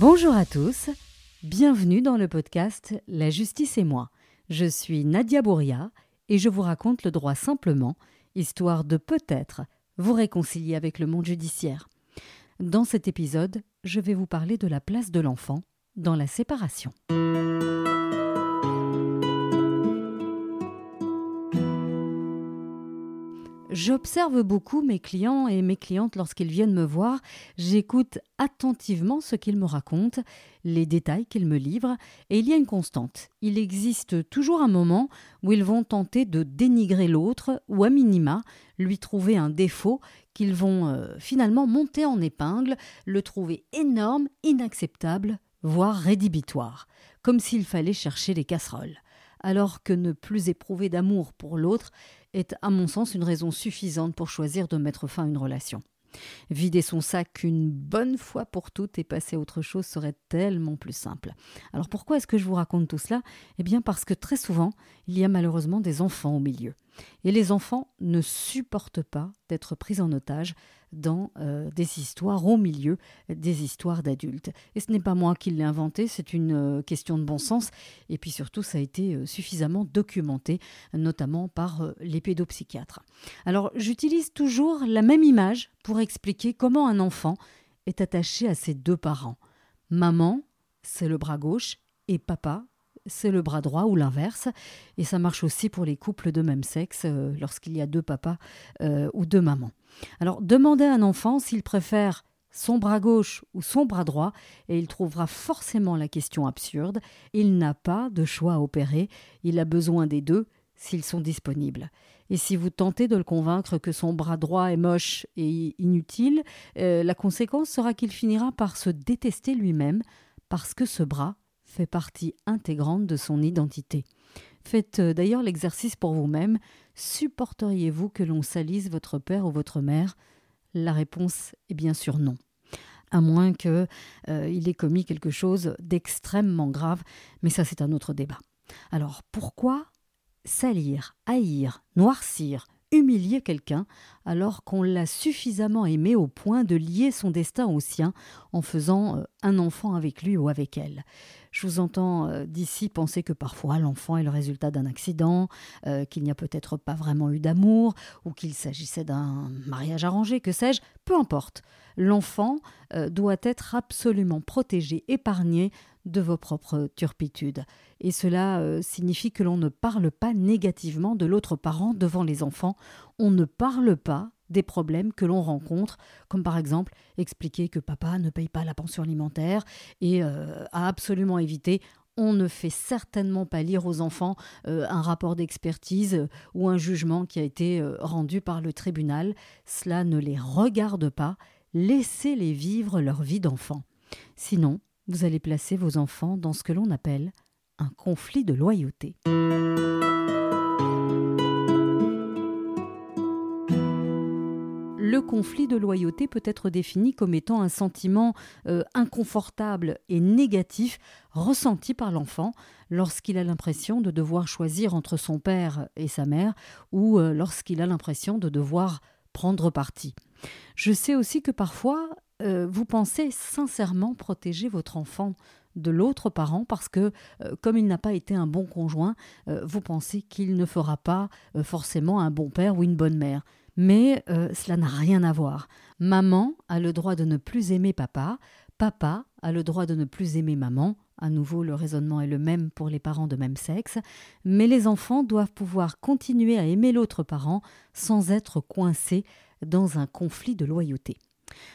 Bonjour à tous, bienvenue dans le podcast La justice et moi. Je suis Nadia Bouria et je vous raconte le droit simplement, histoire de peut-être vous réconcilier avec le monde judiciaire. Dans cet épisode, je vais vous parler de la place de l'enfant dans la séparation. J'observe beaucoup mes clients et mes clientes lorsqu'ils viennent me voir. J'écoute attentivement ce qu'ils me racontent, les détails qu'ils me livrent, et il y a une constante. Il existe toujours un moment où ils vont tenter de dénigrer l'autre, ou à minima, lui trouver un défaut qu'ils vont euh, finalement monter en épingle, le trouver énorme, inacceptable, voire rédhibitoire, comme s'il fallait chercher les casseroles alors que ne plus éprouver d'amour pour l'autre est à mon sens une raison suffisante pour choisir de mettre fin à une relation. Vider son sac une bonne fois pour toutes et passer à autre chose serait tellement plus simple. Alors pourquoi est-ce que je vous raconte tout cela? Eh bien parce que très souvent, il y a malheureusement des enfants au milieu. Et les enfants ne supportent pas d'être pris en otage dans euh, des histoires au milieu des histoires d'adultes. Et ce n'est pas moi qui l'ai inventé, c'est une euh, question de bon sens. Et puis surtout, ça a été euh, suffisamment documenté, notamment par les pédopsychiatres. Alors j'utilise toujours la même image pour expliquer comment un enfant est attaché à ses deux parents. Maman, c'est le bras gauche, et papa, c'est le bras droit ou l'inverse. Et ça marche aussi pour les couples de même sexe euh, lorsqu'il y a deux papas euh, ou deux mamans. Alors demandez à un enfant s'il préfère son bras gauche ou son bras droit, et il trouvera forcément la question absurde. Il n'a pas de choix à opérer, il a besoin des deux s'ils sont disponibles. Et si vous tentez de le convaincre que son bras droit est moche et inutile, euh, la conséquence sera qu'il finira par se détester lui-même parce que ce bras fait partie intégrante de son identité. Faites euh, d'ailleurs l'exercice pour vous-même. Supporteriez-vous que l'on salisse votre père ou votre mère? La réponse est bien sûr non. À moins qu'il euh, ait commis quelque chose d'extrêmement grave, mais ça c'est un autre débat. Alors pourquoi salir, haïr, noircir, humilier quelqu'un alors qu'on l'a suffisamment aimé au point de lier son destin au sien en faisant euh, un enfant avec lui ou avec elle? Je vous entends euh, d'ici penser que parfois l'enfant est le résultat d'un accident, euh, qu'il n'y a peut-être pas vraiment eu d'amour, ou qu'il s'agissait d'un mariage arrangé, que sais-je, peu importe. L'enfant doit être absolument protégé, épargné de vos propres turpitudes. Et cela euh, signifie que l'on ne parle pas négativement de l'autre parent devant les enfants, on ne parle pas des problèmes que l'on rencontre, comme par exemple expliquer que papa ne paye pas la pension alimentaire et euh, a absolument évité on ne fait certainement pas lire aux enfants euh, un rapport d'expertise ou un jugement qui a été rendu par le tribunal. Cela ne les regarde pas. Laissez-les vivre leur vie d'enfant. Sinon, vous allez placer vos enfants dans ce que l'on appelle un conflit de loyauté. Conflit de loyauté peut être défini comme étant un sentiment euh, inconfortable et négatif ressenti par l'enfant lorsqu'il a l'impression de devoir choisir entre son père et sa mère ou euh, lorsqu'il a l'impression de devoir prendre parti. Je sais aussi que parfois euh, vous pensez sincèrement protéger votre enfant de l'autre parent parce que, comme il n'a pas été un bon conjoint, vous pensez qu'il ne fera pas forcément un bon père ou une bonne mère. Mais cela n'a rien à voir. Maman a le droit de ne plus aimer papa, papa a le droit de ne plus aimer maman, à nouveau, le raisonnement est le même pour les parents de même sexe, mais les enfants doivent pouvoir continuer à aimer l'autre parent sans être coincés dans un conflit de loyauté.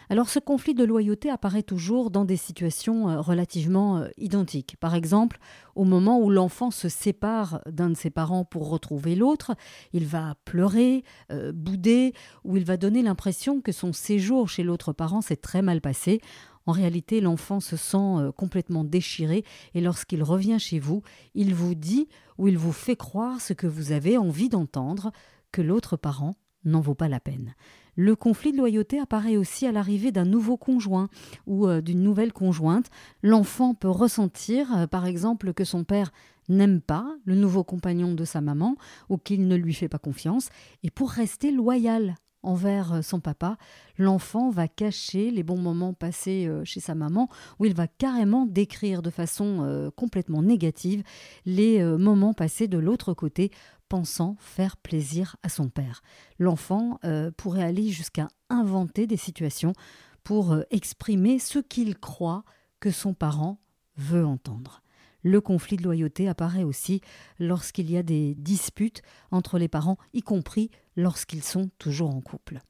Alors ce conflit de loyauté apparaît toujours dans des situations euh, relativement euh, identiques. Par exemple, au moment où l'enfant se sépare d'un de ses parents pour retrouver l'autre, il va pleurer, euh, bouder, ou il va donner l'impression que son séjour chez l'autre parent s'est très mal passé. En réalité, l'enfant se sent complètement déchiré et lorsqu'il revient chez vous, il vous dit ou il vous fait croire ce que vous avez envie d'entendre, que l'autre parent n'en vaut pas la peine. Le conflit de loyauté apparaît aussi à l'arrivée d'un nouveau conjoint ou euh, d'une nouvelle conjointe. L'enfant peut ressentir, euh, par exemple, que son père n'aime pas le nouveau compagnon de sa maman ou qu'il ne lui fait pas confiance, et pour rester loyal envers son papa, l'enfant va cacher les bons moments passés chez sa maman, ou il va carrément décrire de façon complètement négative les moments passés de l'autre côté, pensant faire plaisir à son père. L'enfant pourrait aller jusqu'à inventer des situations pour exprimer ce qu'il croit que son parent veut entendre. Le conflit de loyauté apparaît aussi lorsqu'il y a des disputes entre les parents, y compris lorsqu'ils sont toujours en couple.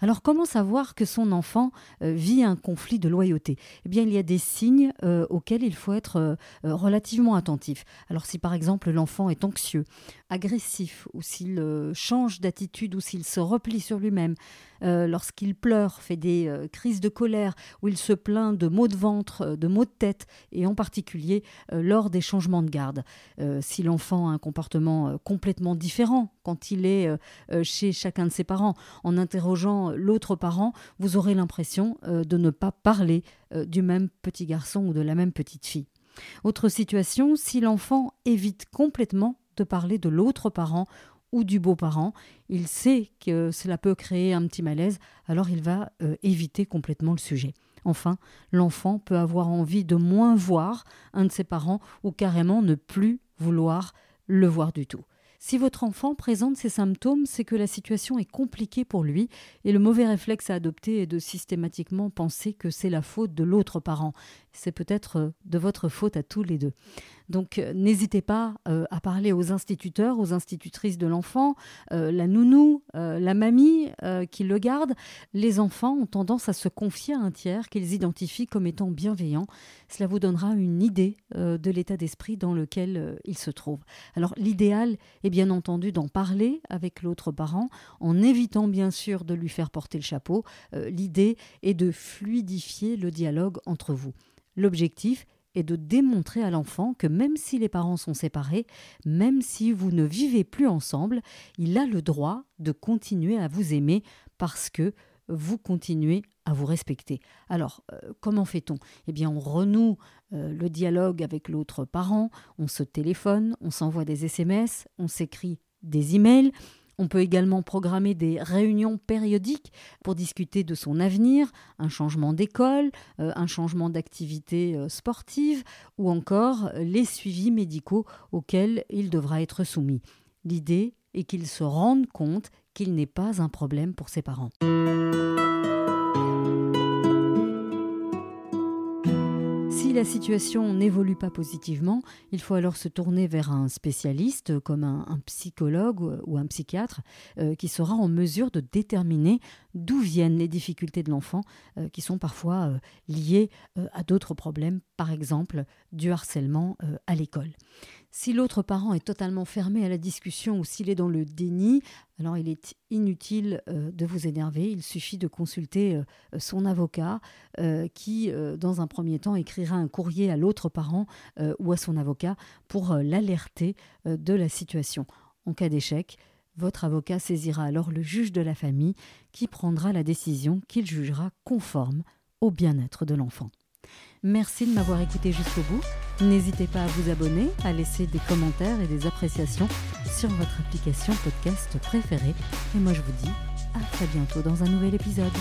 Alors comment savoir que son enfant euh, vit un conflit de loyauté? Eh bien il y a des signes euh, auxquels il faut être euh, relativement attentif. Alors si par exemple l'enfant est anxieux, agressif, ou s'il change d'attitude, ou s'il se replie sur lui-même, lorsqu'il pleure, fait des crises de colère, ou il se plaint de maux de ventre, de maux de tête, et en particulier lors des changements de garde. si l'enfant a un comportement complètement différent quand il est chez chacun de ses parents, en interrogeant l'autre parent, vous aurez l'impression euh, de ne pas parler euh, du même petit garçon ou de la même petite fille. Autre situation, si l'enfant évite complètement de parler de l'autre parent ou du beau-parent, il sait que cela peut créer un petit malaise, alors il va euh, éviter complètement le sujet. Enfin, l'enfant peut avoir envie de moins voir un de ses parents ou carrément ne plus vouloir le voir du tout. Si votre enfant présente ces symptômes, c'est que la situation est compliquée pour lui et le mauvais réflexe à adopter est de systématiquement penser que c'est la faute de l'autre parent. C'est peut-être de votre faute à tous les deux. Donc euh, n'hésitez pas euh, à parler aux instituteurs, aux institutrices de l'enfant, euh, la nounou, la mamie qui le garde. Les enfants ont tendance à se confier à un tiers qu'ils identifient comme étant bienveillant. Cela vous donnera une idée de l'état d'esprit dans lequel il se trouve. Alors l'idéal est bien entendu d'en parler avec l'autre parent en évitant bien sûr de lui faire porter le chapeau. L'idée est de fluidifier le dialogue entre vous. L'objectif et de démontrer à l'enfant que même si les parents sont séparés, même si vous ne vivez plus ensemble, il a le droit de continuer à vous aimer parce que vous continuez à vous respecter. Alors, euh, comment fait-on? Eh bien, on renoue euh, le dialogue avec l'autre parent, on se téléphone, on s'envoie des SMS, on s'écrit des emails, on peut également programmer des réunions périodiques pour discuter de son avenir, un changement d'école, euh, un changement d'activité euh, sportive ou encore les suivis médicaux auxquels il devra être soumis. L'idée est qu'il se rende compte qu'il n'est pas un problème pour ses parents. La situation n'évolue pas positivement, il faut alors se tourner vers un spécialiste comme un, psychologue ou un psychiatre euh, qui sera en mesure de déterminer d'où viennent les difficultés de l'enfant euh, qui sont parfois euh, liées à d'autres problèmes, par exemple du harcèlement à l'école. Si l'autre parent est totalement fermé à la discussion ou s'il est dans le déni, alors il est inutile euh, de vous énerver. Il suffit de consulter euh, son avocat euh, qui, dans un premier temps, écrira un courrier à l'autre parent ou à son avocat pour l'alerter de la situation. En cas d'échec, votre avocat saisira alors le juge de la famille qui prendra la décision qu'il jugera conforme au bien-être de l'enfant. Merci de m'avoir écouté jusqu'au bout. N'hésitez pas à vous abonner, à laisser des commentaires et des appréciations sur votre application podcast préférée. Et moi je vous dis à très bientôt dans un nouvel épisode.